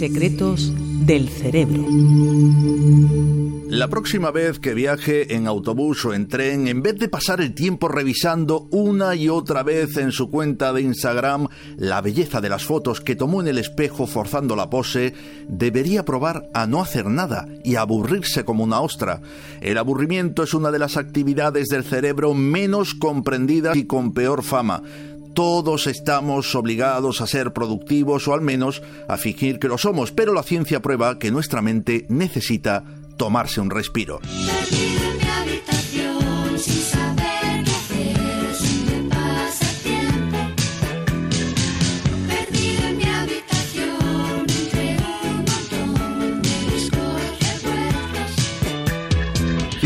Secretos del cerebro. La próxima vez que viaje en autobús o en tren, en vez de pasar el tiempo revisando una y otra vez en su cuenta de Instagram la belleza de las fotos que tomó en el espejo forzando la pose, debería probar a no hacer nada y aburrirse como una ostra. El aburrimiento es una de las actividades del cerebro menos comprendidas y con peor fama todos estamos obligados a ser productivos o al menos a fingir que lo somos, pero la ciencia prueba que nuestra mente necesita tomarse un respiro.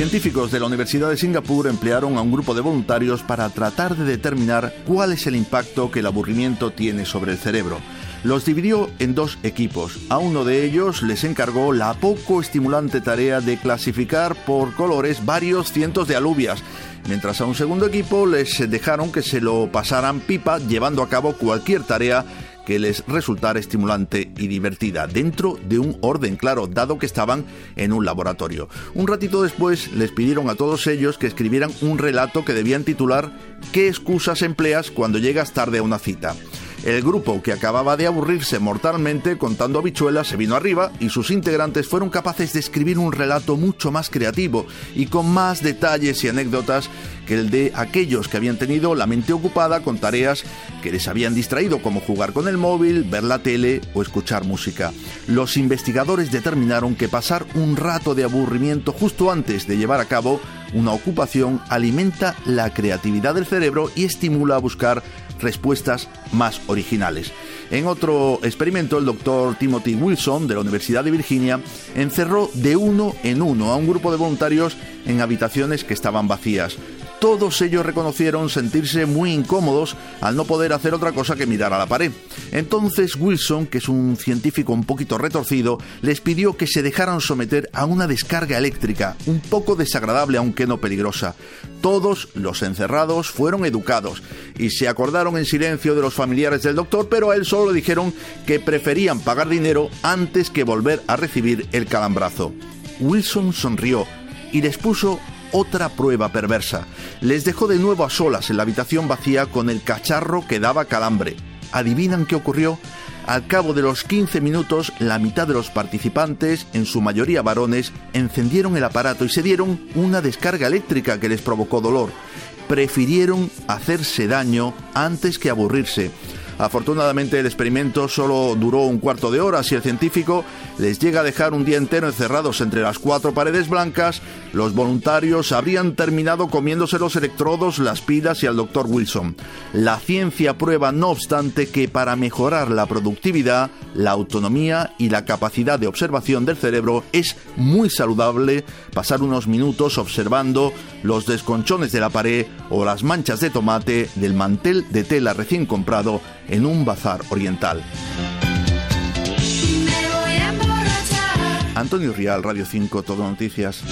Científicos de la Universidad de Singapur emplearon a un grupo de voluntarios para tratar de determinar cuál es el impacto que el aburrimiento tiene sobre el cerebro. Los dividió en dos equipos. A uno de ellos les encargó la poco estimulante tarea de clasificar por colores varios cientos de alubias, mientras a un segundo equipo les dejaron que se lo pasaran pipa llevando a cabo cualquier tarea que les resultara estimulante y divertida, dentro de un orden claro, dado que estaban en un laboratorio. Un ratito después les pidieron a todos ellos que escribieran un relato que debían titular ¿Qué excusas empleas cuando llegas tarde a una cita? El grupo, que acababa de aburrirse mortalmente contando habichuelas, se vino arriba y sus integrantes fueron capaces de escribir un relato mucho más creativo y con más detalles y anécdotas que el de aquellos que habían tenido la mente ocupada con tareas que les habían distraído, como jugar con el móvil, ver la tele o escuchar música. Los investigadores determinaron que pasar un rato de aburrimiento justo antes de llevar a cabo una ocupación alimenta la creatividad del cerebro y estimula a buscar respuestas más originales. En otro experimento, el doctor Timothy Wilson de la Universidad de Virginia encerró de uno en uno a un grupo de voluntarios en habitaciones que estaban vacías todos ellos reconocieron sentirse muy incómodos al no poder hacer otra cosa que mirar a la pared. Entonces Wilson, que es un científico un poquito retorcido, les pidió que se dejaran someter a una descarga eléctrica, un poco desagradable aunque no peligrosa. Todos los encerrados fueron educados y se acordaron en silencio de los familiares del doctor, pero a él solo le dijeron que preferían pagar dinero antes que volver a recibir el calambrazo. Wilson sonrió y les puso otra prueba perversa. Les dejó de nuevo a solas en la habitación vacía con el cacharro que daba calambre. ¿Adivinan qué ocurrió? Al cabo de los 15 minutos, la mitad de los participantes, en su mayoría varones, encendieron el aparato y se dieron una descarga eléctrica que les provocó dolor. Prefirieron hacerse daño antes que aburrirse. Afortunadamente el experimento solo duró un cuarto de hora. Si el científico les llega a dejar un día entero encerrados entre las cuatro paredes blancas, los voluntarios habrían terminado comiéndose los electrodos, las pilas y al doctor Wilson. La ciencia prueba, no obstante, que para mejorar la productividad, la autonomía y la capacidad de observación del cerebro es muy saludable pasar unos minutos observando los desconchones de la pared o las manchas de tomate del mantel de tela recién comprado en un bazar oriental. Antonio Rial, Radio 5, Todo Noticias.